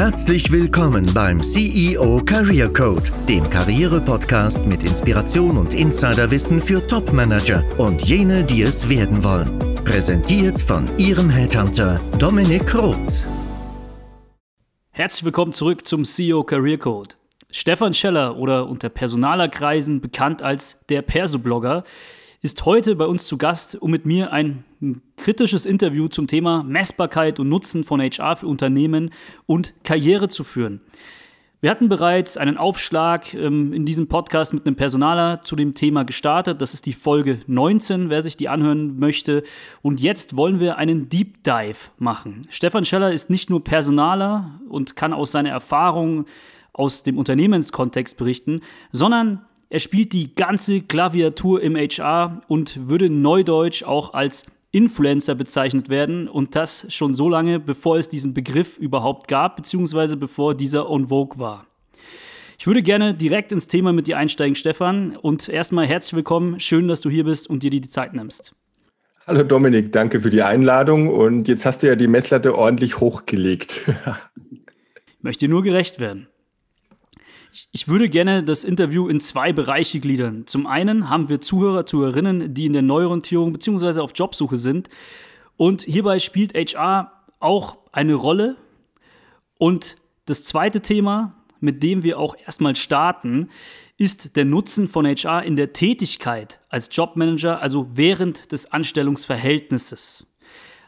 Herzlich willkommen beim CEO Career Code, dem Karriere-Podcast mit Inspiration und Insiderwissen für Top-Manager und jene, die es werden wollen. Präsentiert von Ihrem Headhunter Dominik Roth. Herzlich willkommen zurück zum CEO Career Code. Stefan Scheller oder unter Personalerkreisen bekannt als der Perso-Blogger ist heute bei uns zu Gast, um mit mir ein kritisches Interview zum Thema Messbarkeit und Nutzen von HR für Unternehmen und Karriere zu führen. Wir hatten bereits einen Aufschlag ähm, in diesem Podcast mit einem Personaler zu dem Thema gestartet. Das ist die Folge 19, wer sich die anhören möchte. Und jetzt wollen wir einen Deep Dive machen. Stefan Scheller ist nicht nur Personaler und kann aus seiner Erfahrung aus dem Unternehmenskontext berichten, sondern er spielt die ganze Klaviatur im HR und würde neudeutsch auch als Influencer bezeichnet werden und das schon so lange, bevor es diesen Begriff überhaupt gab, beziehungsweise bevor dieser on vogue war. Ich würde gerne direkt ins Thema mit dir einsteigen, Stefan. Und erstmal herzlich willkommen. Schön, dass du hier bist und dir die Zeit nimmst. Hallo Dominik, danke für die Einladung. Und jetzt hast du ja die Messlatte ordentlich hochgelegt. ich möchte nur gerecht werden. Ich würde gerne das Interview in zwei Bereiche gliedern. Zum einen haben wir Zuhörer, Zuhörerinnen, die in der Neuorientierung bzw. auf Jobsuche sind. Und hierbei spielt HR auch eine Rolle. Und das zweite Thema, mit dem wir auch erstmal starten, ist der Nutzen von HR in der Tätigkeit als Jobmanager, also während des Anstellungsverhältnisses.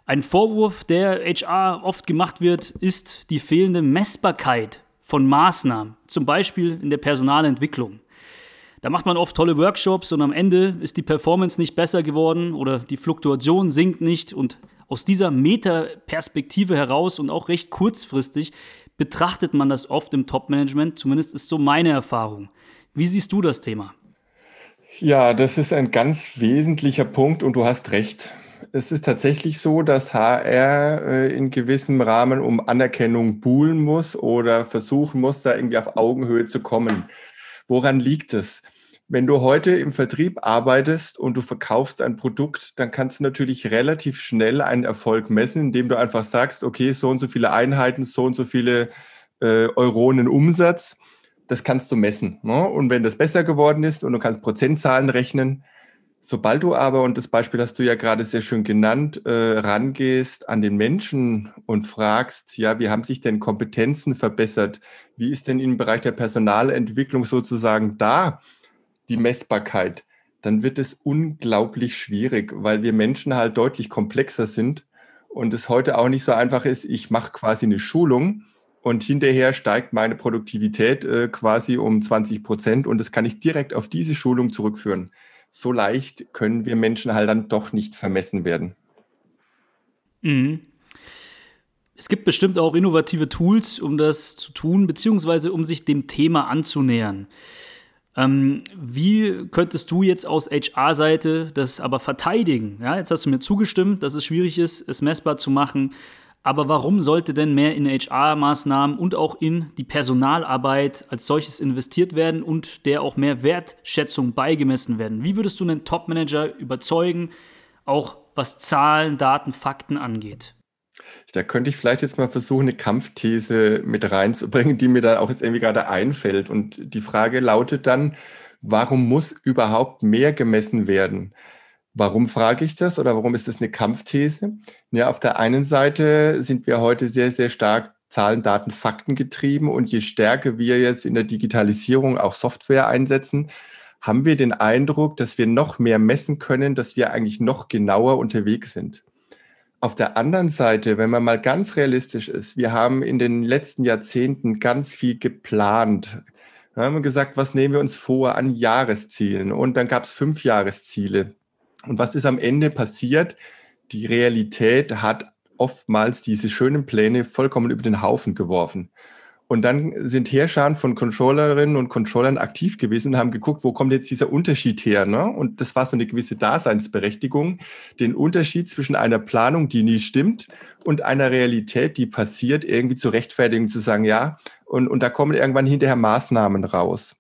Ein Vorwurf, der HR oft gemacht wird, ist die fehlende Messbarkeit von Maßnahmen, zum Beispiel in der Personalentwicklung. Da macht man oft tolle Workshops und am Ende ist die Performance nicht besser geworden oder die Fluktuation sinkt nicht und aus dieser Metaperspektive heraus und auch recht kurzfristig betrachtet man das oft im Top-Management, zumindest ist so meine Erfahrung. Wie siehst du das Thema? Ja, das ist ein ganz wesentlicher Punkt und du hast recht es ist tatsächlich so, dass HR äh, in gewissem Rahmen um Anerkennung buhlen muss oder versuchen muss, da irgendwie auf Augenhöhe zu kommen. Woran liegt es? Wenn du heute im Vertrieb arbeitest und du verkaufst ein Produkt, dann kannst du natürlich relativ schnell einen Erfolg messen, indem du einfach sagst, okay, so und so viele Einheiten, so und so viele äh, Euronen Umsatz, das kannst du messen. Ne? Und wenn das besser geworden ist und du kannst Prozentzahlen rechnen, Sobald du aber, und das Beispiel hast du ja gerade sehr schön genannt, äh, rangehst an den Menschen und fragst, ja, wie haben sich denn Kompetenzen verbessert? Wie ist denn im Bereich der Personalentwicklung sozusagen da die Messbarkeit? Dann wird es unglaublich schwierig, weil wir Menschen halt deutlich komplexer sind und es heute auch nicht so einfach ist, ich mache quasi eine Schulung und hinterher steigt meine Produktivität äh, quasi um 20 Prozent und das kann ich direkt auf diese Schulung zurückführen so leicht können wir Menschen halt dann doch nicht vermessen werden. Mhm. Es gibt bestimmt auch innovative Tools, um das zu tun, beziehungsweise um sich dem Thema anzunähern. Ähm, wie könntest du jetzt aus HR-Seite das aber verteidigen? Ja, jetzt hast du mir zugestimmt, dass es schwierig ist, es messbar zu machen. Aber warum sollte denn mehr in HR-Maßnahmen und auch in die Personalarbeit als solches investiert werden und der auch mehr Wertschätzung beigemessen werden? Wie würdest du einen Top-Manager überzeugen, auch was Zahlen, Daten, Fakten angeht? Da könnte ich vielleicht jetzt mal versuchen, eine Kampfthese mit reinzubringen, die mir dann auch jetzt irgendwie gerade einfällt. Und die Frage lautet dann, warum muss überhaupt mehr gemessen werden? Warum frage ich das oder warum ist das eine Kampfthese? Ja, auf der einen Seite sind wir heute sehr, sehr stark Zahlen, Daten, Fakten getrieben und je stärker wir jetzt in der Digitalisierung auch Software einsetzen, haben wir den Eindruck, dass wir noch mehr messen können, dass wir eigentlich noch genauer unterwegs sind. Auf der anderen Seite, wenn man mal ganz realistisch ist, wir haben in den letzten Jahrzehnten ganz viel geplant. Wir haben gesagt, was nehmen wir uns vor an Jahreszielen? Und dann gab es fünf Jahresziele. Und was ist am Ende passiert? Die Realität hat oftmals diese schönen Pläne vollkommen über den Haufen geworfen. Und dann sind Herrscher von Controllerinnen und Controllern aktiv gewesen und haben geguckt, wo kommt jetzt dieser Unterschied her? Ne? Und das war so eine gewisse Daseinsberechtigung, den Unterschied zwischen einer Planung, die nie stimmt, und einer Realität, die passiert, irgendwie zu rechtfertigen, zu sagen, ja, und, und da kommen irgendwann hinterher Maßnahmen raus.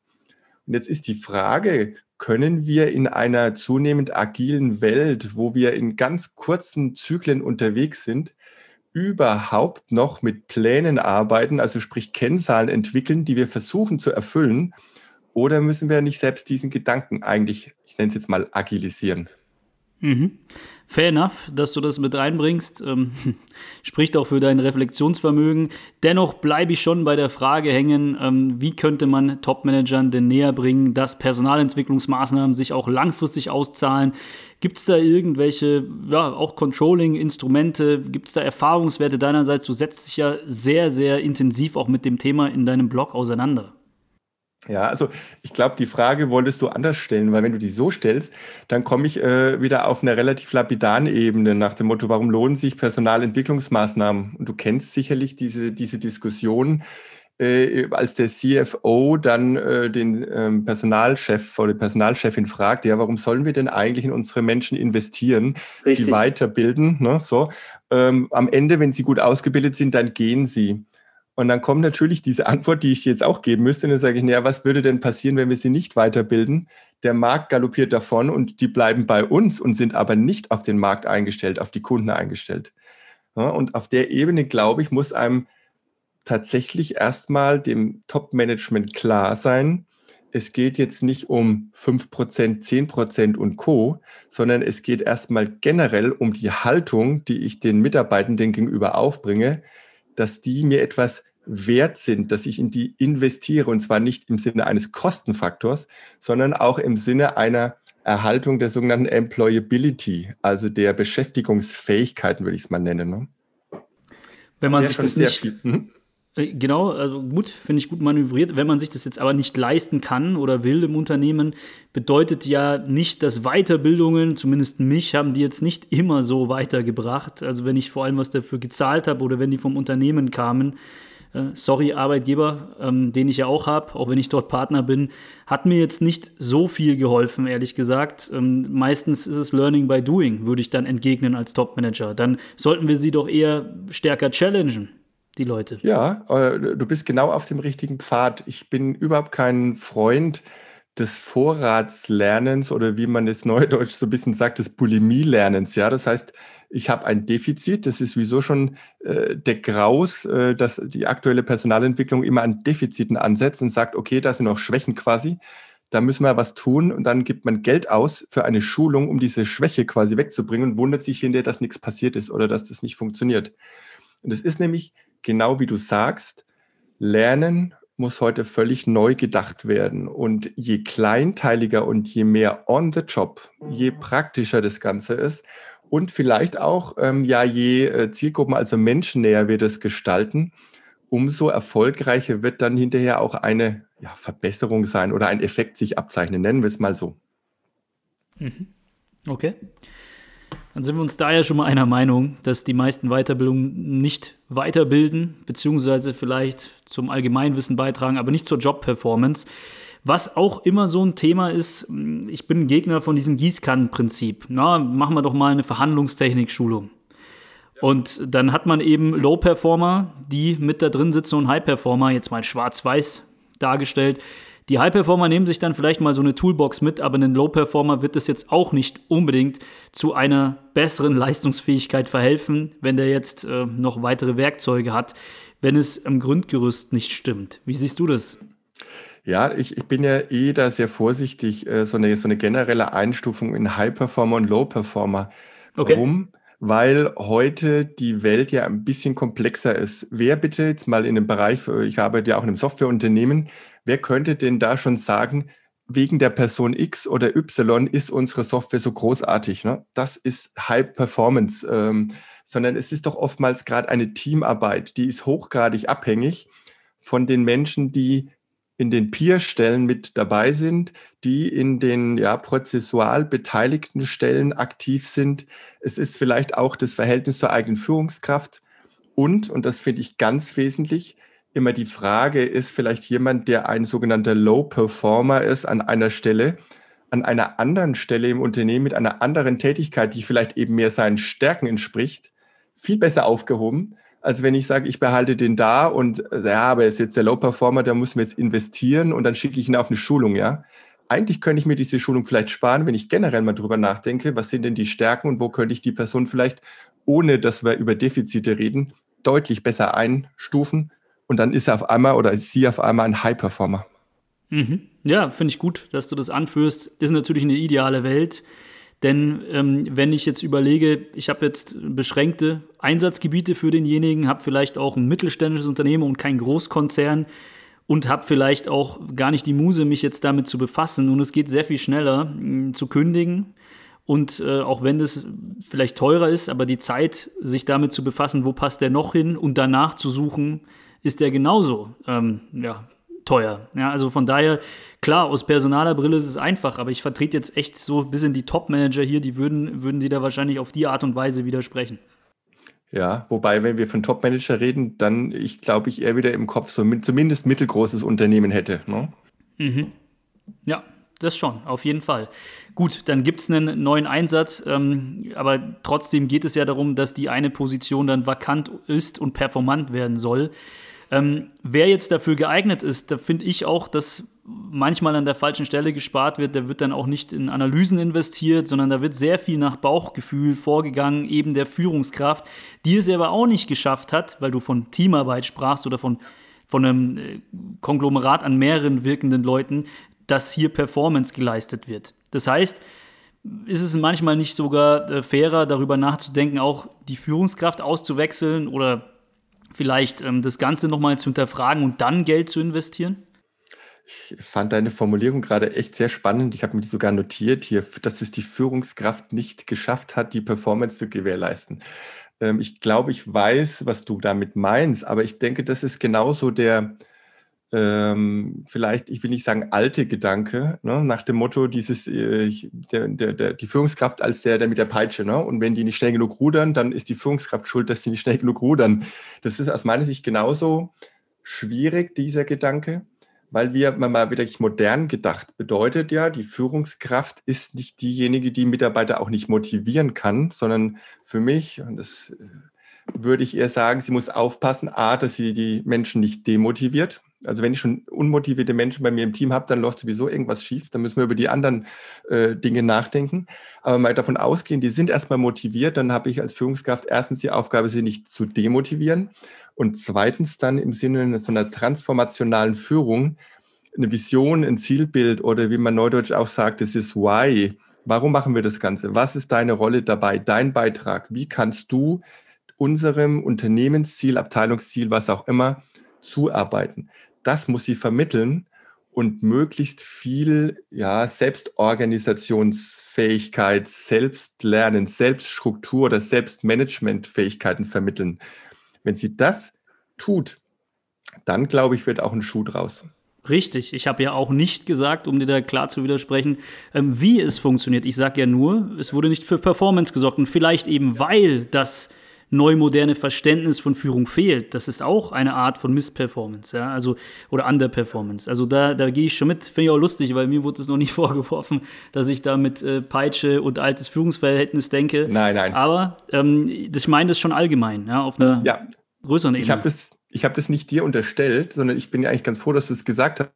Und jetzt ist die Frage, können wir in einer zunehmend agilen Welt, wo wir in ganz kurzen Zyklen unterwegs sind, überhaupt noch mit Plänen arbeiten, also sprich Kennzahlen entwickeln, die wir versuchen zu erfüllen? Oder müssen wir nicht selbst diesen Gedanken eigentlich, ich nenne es jetzt mal, agilisieren? Mhm. Fair enough, dass du das mit reinbringst. Ähm, spricht auch für dein Reflexionsvermögen. Dennoch bleibe ich schon bei der Frage hängen, ähm, wie könnte man Top-Managern denn näher bringen, dass Personalentwicklungsmaßnahmen sich auch langfristig auszahlen? Gibt es da irgendwelche, ja, auch Controlling-Instrumente? Gibt es da Erfahrungswerte deinerseits? Du setzt dich ja sehr, sehr intensiv auch mit dem Thema in deinem Blog auseinander. Ja, also ich glaube, die Frage wolltest du anders stellen, weil wenn du die so stellst, dann komme ich äh, wieder auf eine relativ lapidaren Ebene nach dem Motto, warum lohnen sich Personalentwicklungsmaßnahmen? Und du kennst sicherlich diese, diese Diskussion, äh, als der CFO dann äh, den ähm, Personalchef oder die Personalchefin fragt, ja, warum sollen wir denn eigentlich in unsere Menschen investieren, Richtig. sie weiterbilden? Ne, so. Ähm, am Ende, wenn sie gut ausgebildet sind, dann gehen sie. Und dann kommt natürlich diese Antwort, die ich jetzt auch geben müsste. Und dann sage ich, naja, was würde denn passieren, wenn wir sie nicht weiterbilden? Der Markt galoppiert davon und die bleiben bei uns und sind aber nicht auf den Markt eingestellt, auf die Kunden eingestellt. Ja, und auf der Ebene, glaube ich, muss einem tatsächlich erstmal dem Top-Management klar sein, es geht jetzt nicht um 5%, 10% und Co., sondern es geht erstmal generell um die Haltung, die ich den Mitarbeitenden gegenüber aufbringe, dass die mir etwas wert sind, dass ich in die investiere und zwar nicht im Sinne eines Kostenfaktors, sondern auch im Sinne einer Erhaltung der sogenannten Employability, also der Beschäftigungsfähigkeiten, würde ich es mal nennen. Ne? Wenn man ja, sich das nicht, viel, hm? Äh, genau, also gut, finde ich gut manövriert. Wenn man sich das jetzt aber nicht leisten kann oder will im Unternehmen, bedeutet ja nicht, dass Weiterbildungen, zumindest mich, haben die jetzt nicht immer so weitergebracht. Also wenn ich vor allem was dafür gezahlt habe oder wenn die vom Unternehmen kamen, sorry Arbeitgeber, ähm, den ich ja auch habe, auch wenn ich dort Partner bin, hat mir jetzt nicht so viel geholfen, ehrlich gesagt. Ähm, meistens ist es Learning by Doing, würde ich dann entgegnen als Top-Manager. Dann sollten wir sie doch eher stärker challengen die Leute. Ja, äh, du bist genau auf dem richtigen Pfad. Ich bin überhaupt kein Freund des Vorratslernens oder wie man es neudeutsch so ein bisschen sagt, des Bulimie-Lernens. Ja, das heißt, ich habe ein Defizit. Das ist wieso schon äh, der Graus, äh, dass die aktuelle Personalentwicklung immer an Defiziten ansetzt und sagt, okay, da sind noch Schwächen quasi. Da müssen wir was tun und dann gibt man Geld aus für eine Schulung, um diese Schwäche quasi wegzubringen und wundert sich hinterher, dass nichts passiert ist oder dass das nicht funktioniert. Und es ist nämlich genau wie du sagst, Lernen muss heute völlig neu gedacht werden. Und je kleinteiliger und je mehr on the job, je praktischer das Ganze ist und vielleicht auch, ähm, ja, je äh, Zielgruppen, also menschennäher wir das gestalten, umso erfolgreicher wird dann hinterher auch eine ja, Verbesserung sein oder ein Effekt sich abzeichnen. Nennen wir es mal so. Mhm. Okay. Dann sind wir uns da ja schon mal einer Meinung, dass die meisten Weiterbildungen nicht weiterbilden, beziehungsweise vielleicht zum Allgemeinwissen beitragen, aber nicht zur Job-Performance. Was auch immer so ein Thema ist, ich bin ein Gegner von diesem Gießkannenprinzip. Na, machen wir doch mal eine Verhandlungstechnik-Schulung. Und dann hat man eben Low-Performer, die mit da drin sitzen und High-Performer, jetzt mal schwarz-weiß dargestellt, die High-Performer nehmen sich dann vielleicht mal so eine Toolbox mit, aber ein Low-Performer wird es jetzt auch nicht unbedingt zu einer besseren Leistungsfähigkeit verhelfen, wenn der jetzt äh, noch weitere Werkzeuge hat, wenn es am Grundgerüst nicht stimmt. Wie siehst du das? Ja, ich, ich bin ja eh da sehr vorsichtig, äh, so, eine, so eine generelle Einstufung in High-Performer und Low-Performer. Okay. Warum? weil heute die Welt ja ein bisschen komplexer ist. Wer bitte jetzt mal in dem Bereich, ich arbeite ja auch in einem Softwareunternehmen, wer könnte denn da schon sagen, wegen der Person X oder Y ist unsere Software so großartig? Ne? Das ist High Performance, ähm, sondern es ist doch oftmals gerade eine Teamarbeit, die ist hochgradig abhängig von den Menschen, die in den Peer-Stellen mit dabei sind, die in den ja, prozessual beteiligten Stellen aktiv sind. Es ist vielleicht auch das Verhältnis zur eigenen Führungskraft und, und das finde ich ganz wesentlich, immer die Frage, ist vielleicht jemand, der ein sogenannter Low Performer ist an einer Stelle, an einer anderen Stelle im Unternehmen mit einer anderen Tätigkeit, die vielleicht eben mehr seinen Stärken entspricht, viel besser aufgehoben, als wenn ich sage, ich behalte den da und ja, aber er ist jetzt der Low Performer, da müssen wir jetzt investieren und dann schicke ich ihn auf eine Schulung, ja. Eigentlich könnte ich mir diese Schulung vielleicht sparen, wenn ich generell mal drüber nachdenke, was sind denn die Stärken und wo könnte ich die Person vielleicht ohne dass wir über Defizite reden, deutlich besser einstufen und dann ist er auf einmal oder ist sie auf einmal ein High-Performer. Mhm. Ja, finde ich gut, dass du das anführst. Ist natürlich eine ideale Welt. Denn ähm, wenn ich jetzt überlege, ich habe jetzt beschränkte Einsatzgebiete für denjenigen, habe vielleicht auch ein mittelständisches Unternehmen und kein Großkonzern und habe vielleicht auch gar nicht die Muse, mich jetzt damit zu befassen. Und es geht sehr viel schneller mh, hm, zu kündigen. Und äh, auch wenn das vielleicht teurer ist, aber die Zeit, sich damit zu befassen, wo passt der noch hin und danach zu suchen, ist der genauso ähm, ja, teuer. Ja, also von daher, klar, aus personaler Brille ist es einfach, aber ich vertrete jetzt echt so ein bisschen die Top-Manager hier, die würden, würden die da wahrscheinlich auf die Art und Weise widersprechen. Ja, wobei, wenn wir von Top-Manager reden, dann, ich glaube, ich eher wieder im Kopf so mit, zumindest mittelgroßes Unternehmen hätte. Ne? Mhm. Ja, das schon, auf jeden Fall. Gut, dann gibt es einen neuen Einsatz, ähm, aber trotzdem geht es ja darum, dass die eine Position dann vakant ist und performant werden soll. Ähm, wer jetzt dafür geeignet ist, da finde ich auch, dass manchmal an der falschen Stelle gespart wird. Da wird dann auch nicht in Analysen investiert, sondern da wird sehr viel nach Bauchgefühl vorgegangen, eben der Führungskraft, die es aber auch nicht geschafft hat, weil du von Teamarbeit sprachst oder von, von einem äh, Konglomerat an mehreren wirkenden Leuten, dass hier Performance geleistet wird. Das heißt, ist es manchmal nicht sogar äh, fairer, darüber nachzudenken, auch die Führungskraft auszuwechseln oder vielleicht ähm, das Ganze nochmal zu hinterfragen und dann Geld zu investieren? Ich fand deine Formulierung gerade echt sehr spannend. Ich habe mir die sogar notiert hier, dass es die Führungskraft nicht geschafft hat, die Performance zu gewährleisten. Ähm, ich glaube, ich weiß, was du damit meinst, aber ich denke, das ist genauso der, ähm, vielleicht, ich will nicht sagen alte Gedanke, ne, nach dem Motto, dieses, äh, der, der, der, die Führungskraft als der, der mit der Peitsche, ne? Und wenn die nicht schnell genug rudern, dann ist die Führungskraft schuld, dass sie nicht schnell genug rudern. Das ist aus meiner Sicht genauso schwierig, dieser Gedanke, weil wir mal wirklich modern gedacht bedeutet ja, die Führungskraft ist nicht diejenige, die Mitarbeiter auch nicht motivieren kann, sondern für mich, und das äh, würde ich eher sagen, sie muss aufpassen, a, dass sie die Menschen nicht demotiviert, also wenn ich schon unmotivierte Menschen bei mir im Team habe, dann läuft sowieso irgendwas schief. Dann müssen wir über die anderen äh, Dinge nachdenken. Aber mal davon ausgehen, die sind erstmal motiviert, dann habe ich als Führungskraft erstens die Aufgabe, sie nicht zu demotivieren. Und zweitens dann im Sinne so einer transformationalen Führung eine Vision, ein Zielbild oder wie man neudeutsch auch sagt, das ist Why. Warum machen wir das Ganze? Was ist deine Rolle dabei, dein Beitrag? Wie kannst du unserem Unternehmensziel, Abteilungsziel, was auch immer, zuarbeiten? Das muss sie vermitteln und möglichst viel ja, Selbstorganisationsfähigkeit, Selbstlernen, Selbststruktur oder Selbstmanagementfähigkeiten vermitteln. Wenn sie das tut, dann glaube ich, wird auch ein Schuh draus. Richtig, ich habe ja auch nicht gesagt, um dir da klar zu widersprechen, ähm, wie es funktioniert. Ich sage ja nur, es wurde nicht für Performance gesorgt und vielleicht eben, weil das neumoderne Verständnis von Führung fehlt. Das ist auch eine Art von Missperformance, ja, also oder Underperformance. Also da, da gehe ich schon mit, finde ich auch lustig, weil mir wurde es noch nicht vorgeworfen, dass ich da mit äh, Peitsche und altes Führungsverhältnis denke. Nein, nein. Aber ähm, das, ich meine das schon allgemein, ja, auf einer ja. größeren Ebene. Ich habe das, hab das nicht dir unterstellt, sondern ich bin ja eigentlich ganz froh, dass du es gesagt hast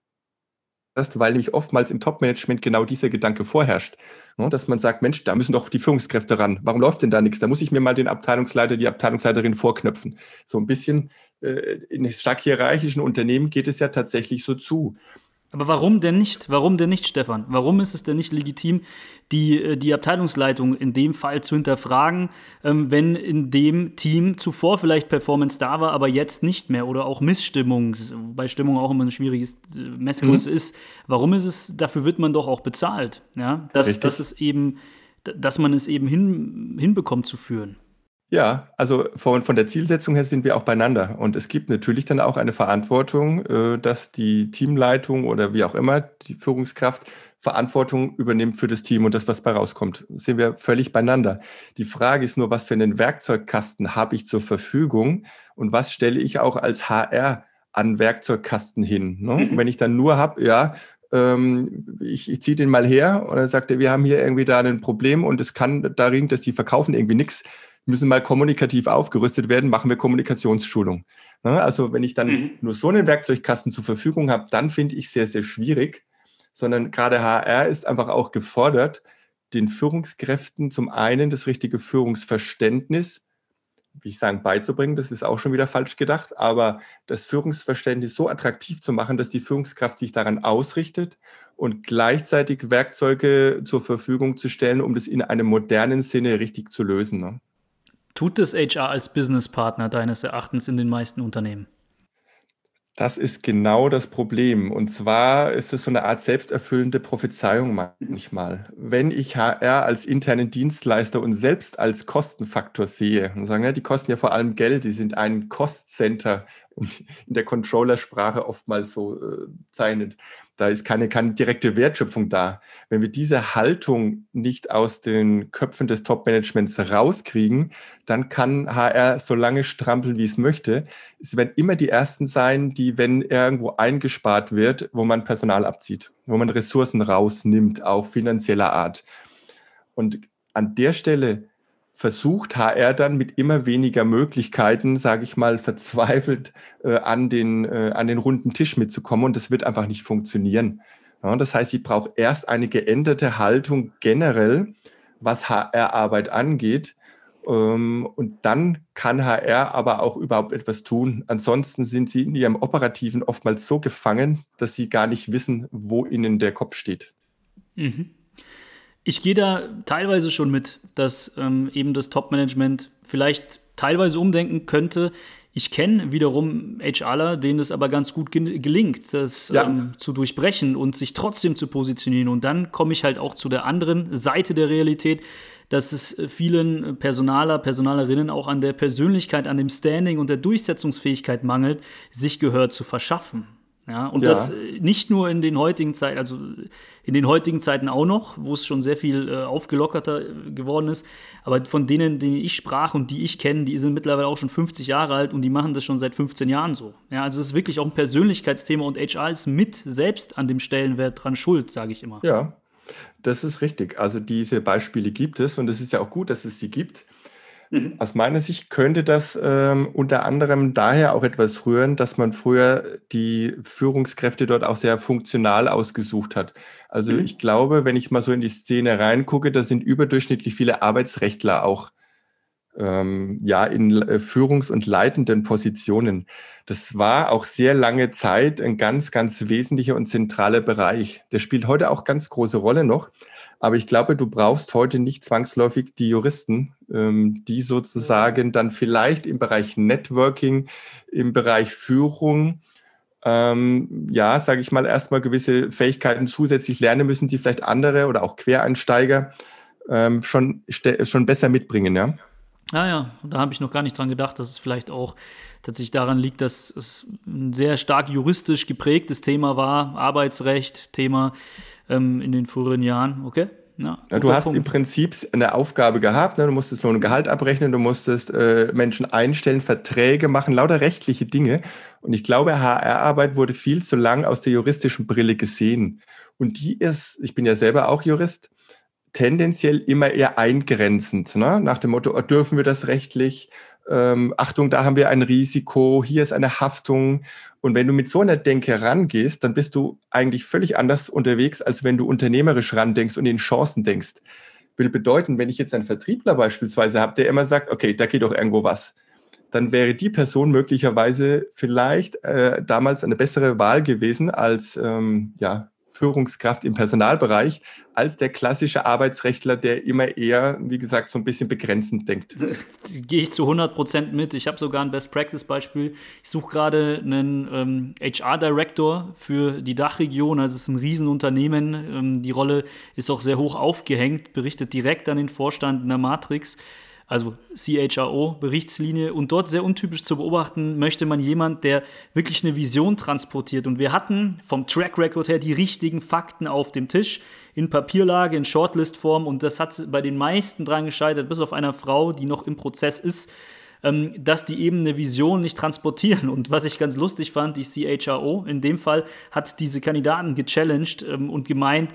hast, weil nämlich oftmals im Top-Management genau dieser Gedanke vorherrscht. Ne, dass man sagt, Mensch, da müssen doch die Führungskräfte ran. Warum läuft denn da nichts? Da muss ich mir mal den Abteilungsleiter, die Abteilungsleiterin vorknöpfen. So ein bisschen äh, in stark hierarchischen Unternehmen geht es ja tatsächlich so zu. Aber warum denn nicht? Warum denn nicht, Stefan? Warum ist es denn nicht legitim, die, äh, die Abteilungsleitung in dem Fall zu hinterfragen, ähm, wenn in dem Team zuvor vielleicht Performance da war, aber jetzt nicht mehr oder auch Missstimmung, bei Stimmung auch immer ein schwieriges äh, Messgröße mhm. ist. Warum ist es, dafür wird man doch auch bezahlt, ja? Dass, dass es eben, dass man es eben hin, hinbekommt zu führen. Ja, also von, von der Zielsetzung her sind wir auch beieinander. Und es gibt natürlich dann auch eine Verantwortung, äh, dass die Teamleitung oder wie auch immer, die Führungskraft, Verantwortung übernimmt für das Team und das, was bei rauskommt. Sind wir völlig beieinander. Die Frage ist nur, was für einen Werkzeugkasten habe ich zur Verfügung und was stelle ich auch als HR an Werkzeugkasten hin? Ne? Mhm. Wenn ich dann nur habe, ja, ähm, ich, ich ziehe den mal her und dann sagt er, wir haben hier irgendwie da ein Problem und es kann darin, dass die verkaufen irgendwie nichts müssen mal kommunikativ aufgerüstet werden, machen wir Kommunikationsschulung. Ne? Also wenn ich dann mhm. nur so einen Werkzeugkasten zur Verfügung habe, dann finde ich sehr, sehr schwierig, sondern gerade HR ist einfach auch gefordert, den Führungskräften zum einen das richtige Führungsverständnis wie ich sagen, beizubringen, das ist auch schon wieder falsch gedacht, aber das Führungsverständnis so attraktiv zu machen, dass die Führungskraft sich daran ausrichtet und gleichzeitig Werkzeuge zur Verfügung zu stellen, um das in einem modernen Sinne richtig zu lösen. Ne? Tut es HR als Businesspartner deines Erachtens in den meisten Unternehmen? Das ist genau das Problem. Und zwar ist es so eine Art selbsterfüllende Prophezeiung manchmal. Wenn ich HR als internen Dienstleister und selbst als Kostenfaktor sehe und sagen, ja, die kosten ja vor allem Geld, die sind ein Cost-Center in der Controllersprache oftmals so äh, zeichnet, da ist keine, keine direkte Wertschöpfung da. Wenn wir diese Haltung nicht aus den Köpfen des Top-Managements rauskriegen, dann kann HR so lange strampeln, wie es möchte. Es werden immer die Ersten sein, die, wenn irgendwo eingespart wird, wo man Personal abzieht, wo man Ressourcen rausnimmt, auch finanzieller Art. Und an der Stelle versucht HR dann mit immer weniger Möglichkeiten, sage ich mal, verzweifelt äh, an, den, äh, an den runden Tisch mitzukommen und das wird einfach nicht funktionieren. Ja, das heißt, ich brauche erst eine geänderte Haltung generell, was HR-Arbeit angeht. Ähm, und dann kann HR aber auch überhaupt etwas tun. Ansonsten sind sie in ihrem Operativen oftmals so gefangen, dass sie gar nicht wissen, wo ihnen der Kopf steht. Mhm. Ich gehe da teilweise schon mit, dass ähm, eben das Top-Management vielleicht teilweise umdenken könnte. Ich kenne wiederum HRler, denen es aber ganz gut gelingt, das ja. ähm, zu durchbrechen und sich trotzdem zu positionieren. Und dann komme ich halt auch zu der anderen Seite der Realität, dass es vielen Personaler, Personalerinnen auch an der Persönlichkeit, an dem Standing und der Durchsetzungsfähigkeit mangelt, sich Gehör zu verschaffen. Ja, und ja. das äh, nicht nur in den heutigen Zeiten, also in den heutigen Zeiten auch noch, wo es schon sehr viel äh, aufgelockerter äh, geworden ist. Aber von denen, denen ich sprach und die ich kenne, die sind mittlerweile auch schon 50 Jahre alt und die machen das schon seit 15 Jahren so. Ja, also es ist wirklich auch ein Persönlichkeitsthema und HR ist mit selbst an dem Stellenwert dran schuld, sage ich immer. Ja, das ist richtig. Also diese Beispiele gibt es und es ist ja auch gut, dass es sie gibt. Mhm. Aus meiner Sicht könnte das ähm, unter anderem daher auch etwas rühren, dass man früher die Führungskräfte dort auch sehr funktional ausgesucht hat. Also mhm. ich glaube, wenn ich mal so in die Szene reingucke, da sind überdurchschnittlich viele Arbeitsrechtler auch ähm, ja in äh, Führungs- und leitenden Positionen. Das war auch sehr lange Zeit ein ganz, ganz wesentlicher und zentraler Bereich. Der spielt heute auch ganz große Rolle noch. Aber ich glaube, du brauchst heute nicht zwangsläufig die Juristen, ähm, die sozusagen dann vielleicht im Bereich Networking, im Bereich Führung, ähm, ja, sage ich mal, erstmal gewisse Fähigkeiten zusätzlich lernen müssen, die vielleicht andere oder auch Quereinsteiger ähm, schon, schon besser mitbringen, ja. Ah ja, da habe ich noch gar nicht dran gedacht, dass es vielleicht auch tatsächlich daran liegt, dass es ein sehr stark juristisch geprägtes Thema war, Arbeitsrecht, Thema ähm, in den früheren Jahren. Okay? Ja, ja, du hast Punkt. im Prinzip eine Aufgabe gehabt, ne? du musstest Lohn und Gehalt abrechnen, du musstest äh, Menschen einstellen, Verträge machen, lauter rechtliche Dinge. Und ich glaube, HR-Arbeit wurde viel zu lang aus der juristischen Brille gesehen. Und die ist, ich bin ja selber auch Jurist, tendenziell immer eher eingrenzend. Ne? Nach dem Motto, oh, dürfen wir das rechtlich? Ähm, Achtung, da haben wir ein Risiko, hier ist eine Haftung. Und wenn du mit so einer Denke rangehst, dann bist du eigentlich völlig anders unterwegs, als wenn du unternehmerisch randenkst und in Chancen denkst. Will bedeuten, wenn ich jetzt einen Vertriebler beispielsweise habe, der immer sagt, okay, da geht doch irgendwo was, dann wäre die Person möglicherweise vielleicht äh, damals eine bessere Wahl gewesen als ähm, ja, Führungskraft im Personalbereich als der klassische Arbeitsrechtler, der immer eher, wie gesagt, so ein bisschen begrenzend denkt. Gehe ich zu 100 Prozent mit. Ich habe sogar ein Best-Practice-Beispiel. Ich suche gerade einen ähm, HR-Director für die Dachregion. Also es ist ein Riesenunternehmen. Ähm, die Rolle ist auch sehr hoch aufgehängt, berichtet direkt an den Vorstand in der Matrix also CHRO-Berichtslinie. Und dort sehr untypisch zu beobachten, möchte man jemand, der wirklich eine Vision transportiert. Und wir hatten vom Track Record her die richtigen Fakten auf dem Tisch, in Papierlage, in Shortlist-Form. Und das hat bei den meisten dran gescheitert, bis auf einer Frau, die noch im Prozess ist ähm, dass die eben eine Vision nicht transportieren. Und was ich ganz lustig fand, die CHRO in dem Fall hat diese Kandidaten gechallenged ähm, und gemeint,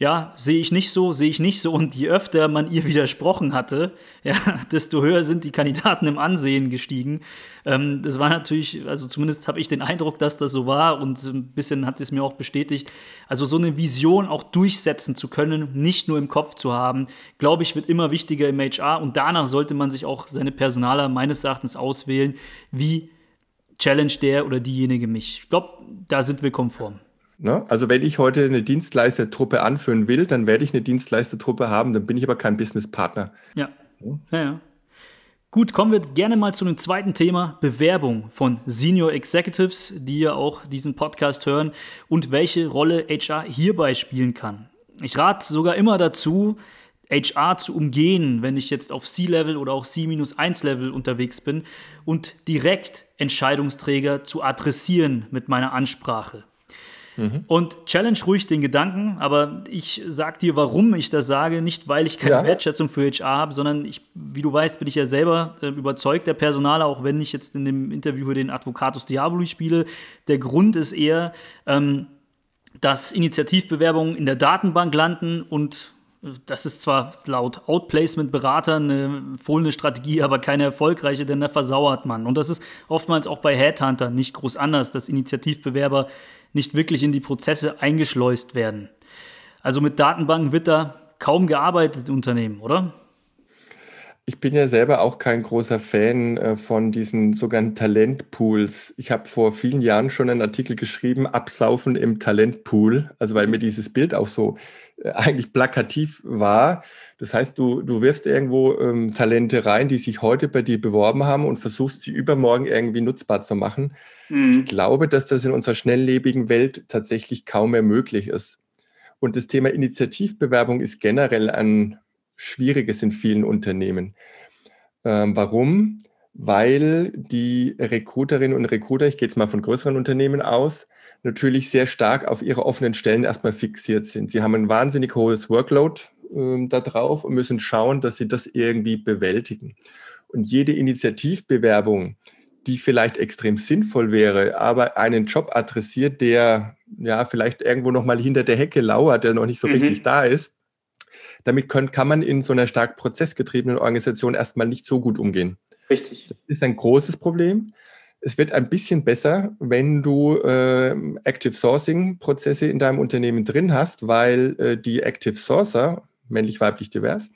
ja, sehe ich nicht so, sehe ich nicht so. Und je öfter man ihr widersprochen hatte, ja, desto höher sind die Kandidaten im Ansehen gestiegen. Ähm, das war natürlich, also zumindest habe ich den Eindruck, dass das so war und ein bisschen hat es mir auch bestätigt. Also so eine Vision auch durchsetzen zu können, nicht nur im Kopf zu haben, glaube ich, wird immer wichtiger im HR und danach sollte man sich auch seine Personaler meines Erachtens auswählen, wie challenge der oder diejenige mich. Ich glaube, da sind wir konform. Ne? Also wenn ich heute eine Dienstleistertruppe anführen will, dann werde ich eine Dienstleistertruppe haben, dann bin ich aber kein Businesspartner. Ja. ja, ja. Gut, kommen wir gerne mal zu einem zweiten Thema, Bewerbung von Senior Executives, die ja auch diesen Podcast hören und welche Rolle HR hierbei spielen kann. Ich rate sogar immer dazu, HR zu umgehen, wenn ich jetzt auf C-Level oder auch C-1-Level unterwegs bin und direkt Entscheidungsträger zu adressieren mit meiner Ansprache. Mhm. Und challenge ruhig den Gedanken, aber ich sag dir, warum ich das sage. Nicht, weil ich keine ja. Wertschätzung für HR habe, sondern ich, wie du weißt, bin ich ja selber äh, überzeugt der Personaler, auch wenn ich jetzt in dem Interview den Advocatus Diaboli spiele. Der Grund ist eher, ähm, dass Initiativbewerbungen in der Datenbank landen und das ist zwar laut Outplacement-Beratern eine empfohlene Strategie, aber keine erfolgreiche, denn da versauert man. Und das ist oftmals auch bei Headhuntern nicht groß anders, dass Initiativbewerber nicht wirklich in die Prozesse eingeschleust werden. Also mit Datenbanken wird da kaum gearbeitet Unternehmen, oder? Ich bin ja selber auch kein großer Fan äh, von diesen sogenannten Talentpools. Ich habe vor vielen Jahren schon einen Artikel geschrieben, Absaufen im Talentpool, also weil mir dieses Bild auch so eigentlich plakativ war. Das heißt, du, du wirfst irgendwo ähm, Talente rein, die sich heute bei dir beworben haben und versuchst sie übermorgen irgendwie nutzbar zu machen. Mhm. Ich glaube, dass das in unserer schnelllebigen Welt tatsächlich kaum mehr möglich ist. Und das Thema Initiativbewerbung ist generell ein schwieriges in vielen Unternehmen. Ähm, warum? Weil die Recruiterinnen und Recruiter, ich gehe jetzt mal von größeren Unternehmen aus, natürlich sehr stark auf ihre offenen Stellen erstmal fixiert sind. Sie haben ein wahnsinnig hohes Workload äh, da drauf und müssen schauen, dass sie das irgendwie bewältigen. Und jede Initiativbewerbung, die vielleicht extrem sinnvoll wäre, aber einen Job adressiert, der ja vielleicht irgendwo noch mal hinter der Hecke lauert, der noch nicht so mhm. richtig da ist, damit können, kann man in so einer stark prozessgetriebenen Organisation erstmal nicht so gut umgehen. Richtig. Das ist ein großes Problem. Es wird ein bisschen besser, wenn du äh, Active Sourcing Prozesse in deinem Unternehmen drin hast, weil äh, die Active Sourcer, männlich, weiblich, divers,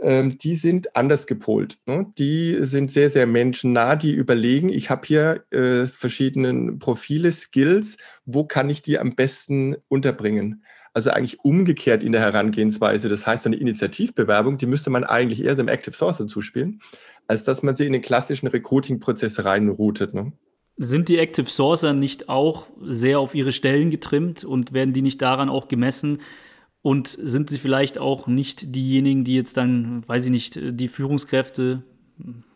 ähm, die sind anders gepolt. Ne? Die sind sehr, sehr menschennah, die überlegen, ich habe hier äh, verschiedene Profile, Skills, wo kann ich die am besten unterbringen? Also eigentlich umgekehrt in der Herangehensweise. Das heißt, eine Initiativbewerbung, die müsste man eigentlich eher dem Active Sourcer zuspielen als dass man sie in den klassischen Recruiting-Prozess reinroutet. Ne? Sind die Active Sourcer nicht auch sehr auf ihre Stellen getrimmt und werden die nicht daran auch gemessen? Und sind sie vielleicht auch nicht diejenigen, die jetzt dann, weiß ich nicht, die Führungskräfte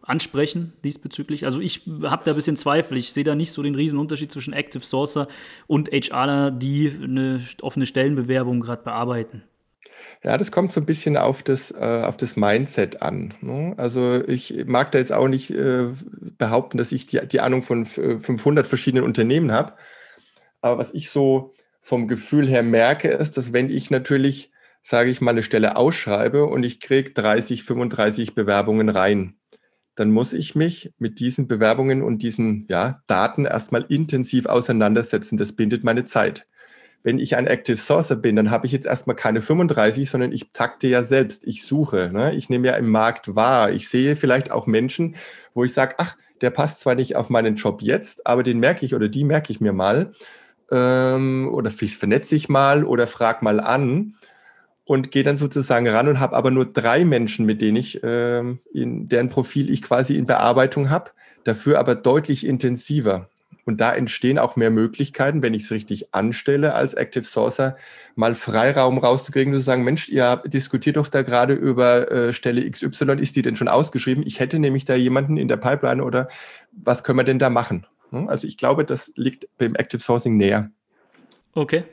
ansprechen diesbezüglich? Also ich habe da ein bisschen Zweifel. Ich sehe da nicht so den riesen Unterschied zwischen Active Sourcer und HRler, die eine offene Stellenbewerbung gerade bearbeiten. Ja, das kommt so ein bisschen auf das, äh, auf das Mindset an. Ne? Also ich mag da jetzt auch nicht äh, behaupten, dass ich die, die Ahnung von 500 verschiedenen Unternehmen habe. Aber was ich so vom Gefühl her merke, ist, dass wenn ich natürlich, sage ich mal, eine Stelle ausschreibe und ich kriege 30, 35 Bewerbungen rein, dann muss ich mich mit diesen Bewerbungen und diesen ja, Daten erstmal intensiv auseinandersetzen. Das bindet meine Zeit wenn ich ein Active Sourcer bin, dann habe ich jetzt erstmal keine 35, sondern ich takte ja selbst. Ich suche. Ne? Ich nehme ja im Markt wahr. Ich sehe vielleicht auch Menschen, wo ich sage, ach, der passt zwar nicht auf meinen Job jetzt, aber den merke ich oder die merke ich mir mal. Ähm, oder vernetze ich mal oder frage mal an und gehe dann sozusagen ran und habe aber nur drei Menschen, mit denen ich, ähm, in deren Profil ich quasi in Bearbeitung habe, dafür aber deutlich intensiver. Und da entstehen auch mehr Möglichkeiten, wenn ich es richtig anstelle als Active Sourcer, mal Freiraum rauszukriegen, zu sagen, Mensch, ihr diskutiert doch da gerade über äh, Stelle XY, ist die denn schon ausgeschrieben? Ich hätte nämlich da jemanden in der Pipeline oder was können wir denn da machen? Hm? Also ich glaube, das liegt beim Active Sourcing näher. Okay.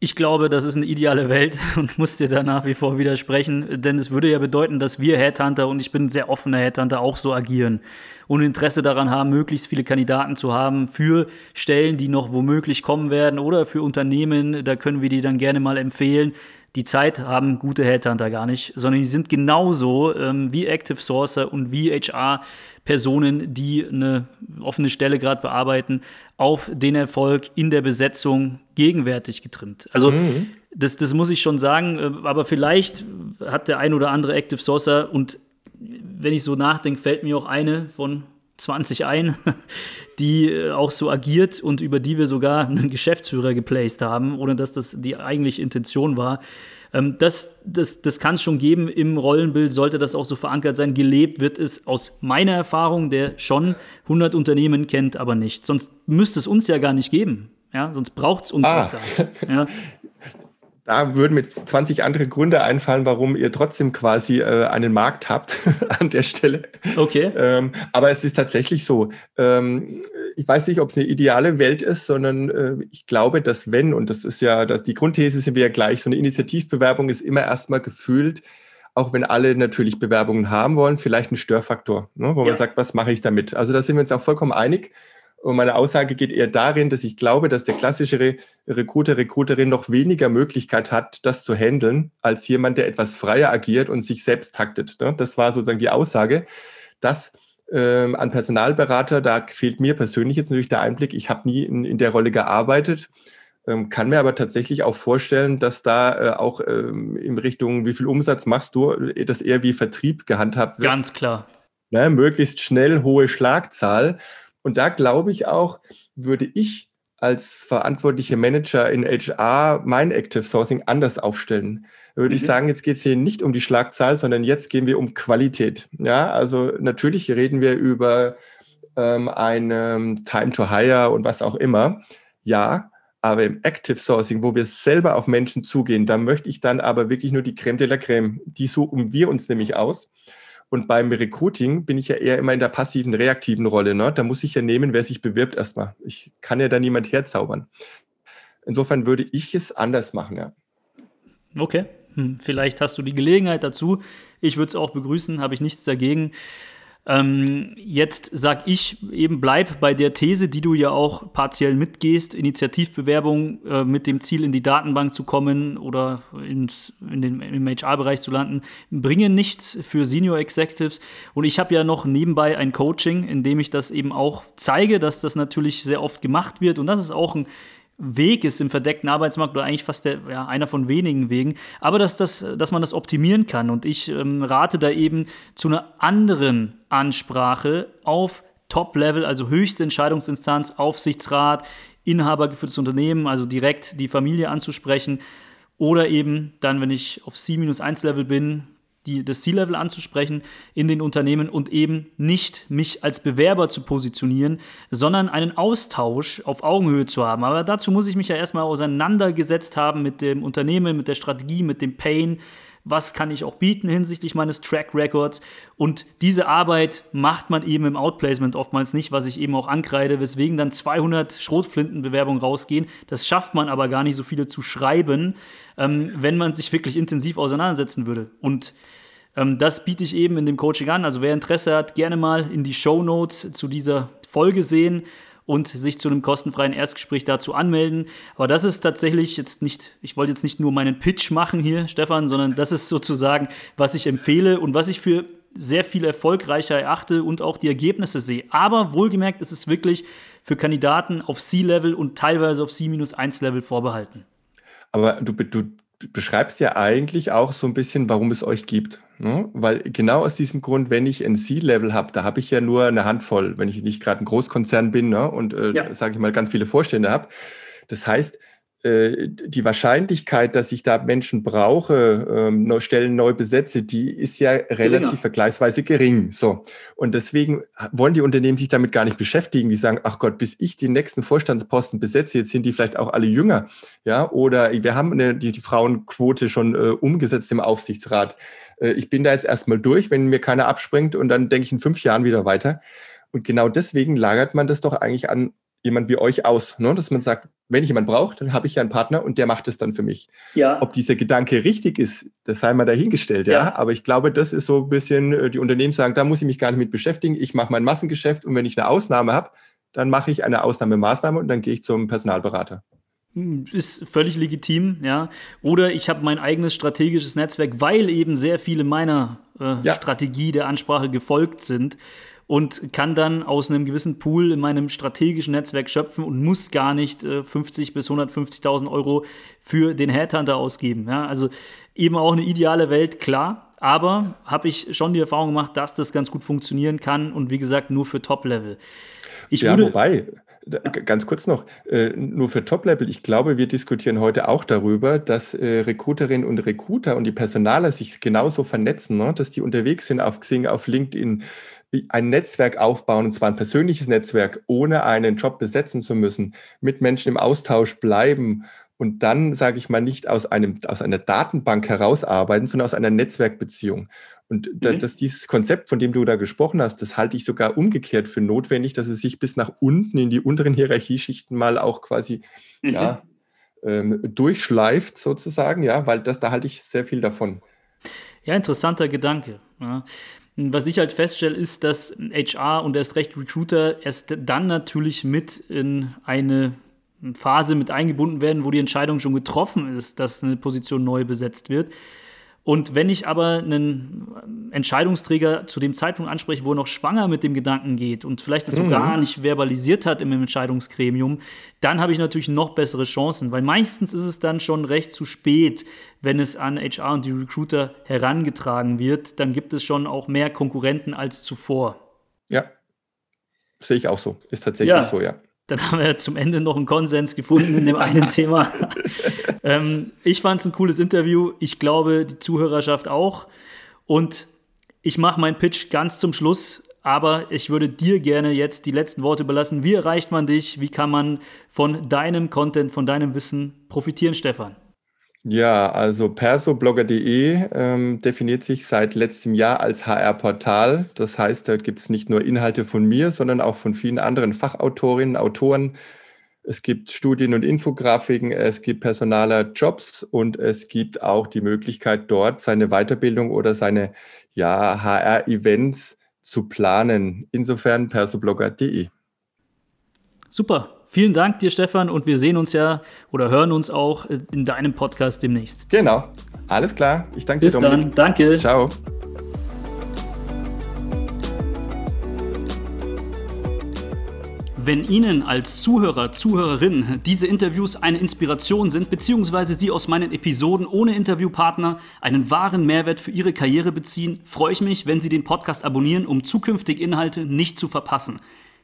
Ich glaube, das ist eine ideale Welt und muss dir da nach wie vor widersprechen, denn es würde ja bedeuten, dass wir Headhunter und ich bin ein sehr offener Headhunter auch so agieren und Interesse daran haben, möglichst viele Kandidaten zu haben für Stellen, die noch womöglich kommen werden oder für Unternehmen, da können wir die dann gerne mal empfehlen. Die Zeit haben gute Headhunter gar nicht, sondern die sind genauso ähm, wie Active Sourcer und wie HR Personen, die eine offene Stelle gerade bearbeiten, auf den Erfolg in der Besetzung gegenwärtig getrimmt. Also mhm. das, das muss ich schon sagen, äh, aber vielleicht hat der ein oder andere Active Sourcer und wenn ich so nachdenke, fällt mir auch eine von 20 ein, die äh, auch so agiert und über die wir sogar einen Geschäftsführer geplaced haben, ohne dass das die eigentliche Intention war. Ähm, das das, das kann es schon geben. Im Rollenbild sollte das auch so verankert sein. Gelebt wird es aus meiner Erfahrung, der schon 100 Unternehmen kennt, aber nicht. Sonst müsste es uns ja gar nicht geben. Ja, sonst braucht es uns ah. auch gar nicht. Ja. Da würden mir 20 andere Gründe einfallen, warum ihr trotzdem quasi äh, einen Markt habt an der Stelle. Okay. Ähm, aber es ist tatsächlich so. Ähm, ich weiß nicht, ob es eine ideale Welt ist, sondern äh, ich glaube, dass wenn, und das ist ja, dass die Grundthese sind wir ja gleich, so eine Initiativbewerbung ist immer erstmal gefühlt, auch wenn alle natürlich Bewerbungen haben wollen, vielleicht ein Störfaktor, ne, wo ja. man sagt, was mache ich damit? Also da sind wir uns auch vollkommen einig. Und meine Aussage geht eher darin, dass ich glaube, dass der klassische Re Recruiter, Recruiterin noch weniger Möglichkeit hat, das zu handeln, als jemand, der etwas freier agiert und sich selbst taktet. Ne? Das war sozusagen die Aussage. Das ähm, an Personalberater, da fehlt mir persönlich jetzt natürlich der Einblick. Ich habe nie in, in, der Rolle gearbeitet, ähm, kann mir aber tatsächlich auch vorstellen, dass da äh, auch ähm, in Richtung, wie viel Umsatz machst du, das eher wie Vertrieb gehandhabt wird. Ganz klar. Ne? Möglichst schnell hohe Schlagzahl. Und da glaube ich auch, würde ich als verantwortlicher Manager in HR mein Active Sourcing anders aufstellen. Da würde mhm. ich sagen, jetzt geht es hier nicht um die Schlagzahl, sondern jetzt gehen wir um Qualität. Ja, also natürlich reden wir über ähm, eine Time to Hire und was auch immer. Ja, aber im Active Sourcing, wo wir selber auf Menschen zugehen, da möchte ich dann aber wirklich nur die Creme de la Creme. Die suchen wir uns nämlich aus. Und beim Recruiting bin ich ja eher immer in der passiven, reaktiven Rolle. Ne? Da muss ich ja nehmen, wer sich bewirbt erstmal. Ich kann ja da niemand herzaubern. Insofern würde ich es anders machen, ja. Okay, hm, vielleicht hast du die Gelegenheit dazu. Ich würde es auch begrüßen, habe ich nichts dagegen. Ähm, jetzt sag ich eben, bleib bei der These, die du ja auch partiell mitgehst, Initiativbewerbung äh, mit dem Ziel, in die Datenbank zu kommen oder ins, in den, im HR-Bereich zu landen, bringen nichts für Senior Executives. Und ich habe ja noch nebenbei ein Coaching, in dem ich das eben auch zeige, dass das natürlich sehr oft gemacht wird. Und das ist auch ein Weg ist im verdeckten Arbeitsmarkt oder eigentlich fast der, ja, einer von wenigen Wegen, aber dass, das, dass man das optimieren kann. Und ich ähm, rate da eben zu einer anderen Ansprache auf Top-Level, also höchste Entscheidungsinstanz, Aufsichtsrat, inhabergeführtes Unternehmen, also direkt die Familie anzusprechen. Oder eben dann, wenn ich auf C-1-Level bin, die, das C-Level anzusprechen in den Unternehmen und eben nicht mich als Bewerber zu positionieren, sondern einen Austausch auf Augenhöhe zu haben. Aber dazu muss ich mich ja erstmal auseinandergesetzt haben mit dem Unternehmen, mit der Strategie, mit dem Pain. Was kann ich auch bieten hinsichtlich meines Track Records? Und diese Arbeit macht man eben im Outplacement oftmals nicht, was ich eben auch ankreide, weswegen dann 200 Schrotflintenbewerbungen rausgehen. Das schafft man aber gar nicht, so viele zu schreiben, ähm, wenn man sich wirklich intensiv auseinandersetzen würde. Und ähm, das biete ich eben in dem Coaching an. Also wer Interesse hat, gerne mal in die Show Notes zu dieser Folge sehen und sich zu einem kostenfreien Erstgespräch dazu anmelden. Aber das ist tatsächlich jetzt nicht, ich wollte jetzt nicht nur meinen Pitch machen hier, Stefan, sondern das ist sozusagen, was ich empfehle und was ich für sehr viel erfolgreicher erachte und auch die Ergebnisse sehe. Aber wohlgemerkt ist es wirklich für Kandidaten auf C-Level und teilweise auf C-1-Level vorbehalten. Aber du, du beschreibst ja eigentlich auch so ein bisschen, warum es euch gibt. Ne? Weil genau aus diesem Grund, wenn ich ein C-Level habe, da habe ich ja nur eine Handvoll, wenn ich nicht gerade ein Großkonzern bin ne? und, äh, ja. sage ich mal, ganz viele Vorstände habe. Das heißt, die Wahrscheinlichkeit, dass ich da Menschen brauche, ähm, Stellen neu besetze, die ist ja relativ Geringer. vergleichsweise gering. So. Und deswegen wollen die Unternehmen sich damit gar nicht beschäftigen. Die sagen, ach Gott, bis ich die nächsten Vorstandsposten besetze, jetzt sind die vielleicht auch alle jünger. Ja, oder wir haben eine, die, die Frauenquote schon äh, umgesetzt im Aufsichtsrat. Äh, ich bin da jetzt erstmal durch, wenn mir keiner abspringt und dann denke ich in fünf Jahren wieder weiter. Und genau deswegen lagert man das doch eigentlich an jemand wie euch aus, ne? dass man sagt, wenn ich jemanden brauche, dann habe ich ja einen Partner und der macht es dann für mich. Ja. Ob dieser Gedanke richtig ist, das sei mal dahingestellt, ja. ja. Aber ich glaube, das ist so ein bisschen, äh, die Unternehmen sagen, da muss ich mich gar nicht mit beschäftigen. Ich mache mein Massengeschäft und wenn ich eine Ausnahme habe, dann mache ich eine Ausnahmemaßnahme und dann gehe ich zum Personalberater. Hm, ist völlig legitim, ja. Oder ich habe mein eigenes strategisches Netzwerk, weil eben sehr viele meiner äh, ja. Strategie der Ansprache gefolgt sind und kann dann aus einem gewissen Pool in meinem strategischen Netzwerk schöpfen und muss gar nicht äh, 50 bis 150.000 Euro für den Headhunter ausgeben. Ja? Also eben auch eine ideale Welt, klar. Aber habe ich schon die Erfahrung gemacht, dass das ganz gut funktionieren kann und wie gesagt nur für Top-Level. ja, würde, wobei, Ganz kurz noch, äh, nur für Top-Level. Ich glaube, wir diskutieren heute auch darüber, dass äh, Recruiterinnen und Recruiter und die Personaler sich genauso vernetzen, ne? dass die unterwegs sind auf Xing, auf LinkedIn, ein Netzwerk aufbauen, und zwar ein persönliches Netzwerk, ohne einen Job besetzen zu müssen, mit Menschen im Austausch bleiben und dann, sage ich mal, nicht aus, einem, aus einer Datenbank herausarbeiten, sondern aus einer Netzwerkbeziehung. Und da, mhm. dass dieses Konzept, von dem du da gesprochen hast, das halte ich sogar umgekehrt für notwendig, dass es sich bis nach unten in die unteren Hierarchieschichten mal auch quasi mhm. ja, ähm, durchschleift, sozusagen, ja, weil das, da halte ich sehr viel davon. Ja, interessanter Gedanke. Ja. Was ich halt feststelle, ist, dass HR und erst recht Recruiter erst dann natürlich mit in eine Phase mit eingebunden werden, wo die Entscheidung schon getroffen ist, dass eine Position neu besetzt wird. Und wenn ich aber einen Entscheidungsträger zu dem Zeitpunkt anspreche, wo er noch schwanger mit dem Gedanken geht und vielleicht es so mhm. gar nicht verbalisiert hat im Entscheidungsgremium, dann habe ich natürlich noch bessere Chancen, weil meistens ist es dann schon recht zu spät, wenn es an HR und die Recruiter herangetragen wird. Dann gibt es schon auch mehr Konkurrenten als zuvor. Ja, sehe ich auch so. Ist tatsächlich ja. so, ja. Dann haben wir zum Ende noch einen Konsens gefunden in dem einen Thema. ähm, ich fand es ein cooles Interview. Ich glaube, die Zuhörerschaft auch. Und ich mache meinen Pitch ganz zum Schluss. Aber ich würde dir gerne jetzt die letzten Worte überlassen. Wie erreicht man dich? Wie kann man von deinem Content, von deinem Wissen profitieren, Stefan? Ja, also persoblogger.de ähm, definiert sich seit letztem Jahr als HR-Portal. Das heißt, da gibt es nicht nur Inhalte von mir, sondern auch von vielen anderen Fachautorinnen, Autoren. Es gibt Studien und Infografiken, es gibt personaler Jobs und es gibt auch die Möglichkeit, dort seine Weiterbildung oder seine ja, HR-Events zu planen. Insofern persoblogger.de. Super, Vielen Dank dir, Stefan, und wir sehen uns ja oder hören uns auch in deinem Podcast demnächst. Genau. Alles klar. Ich danke Bis dir. Bis dann. Danke. Ciao. Wenn Ihnen als Zuhörer, Zuhörerin diese Interviews eine Inspiration sind, beziehungsweise Sie aus meinen Episoden ohne Interviewpartner einen wahren Mehrwert für Ihre Karriere beziehen, freue ich mich, wenn Sie den Podcast abonnieren, um zukünftige Inhalte nicht zu verpassen.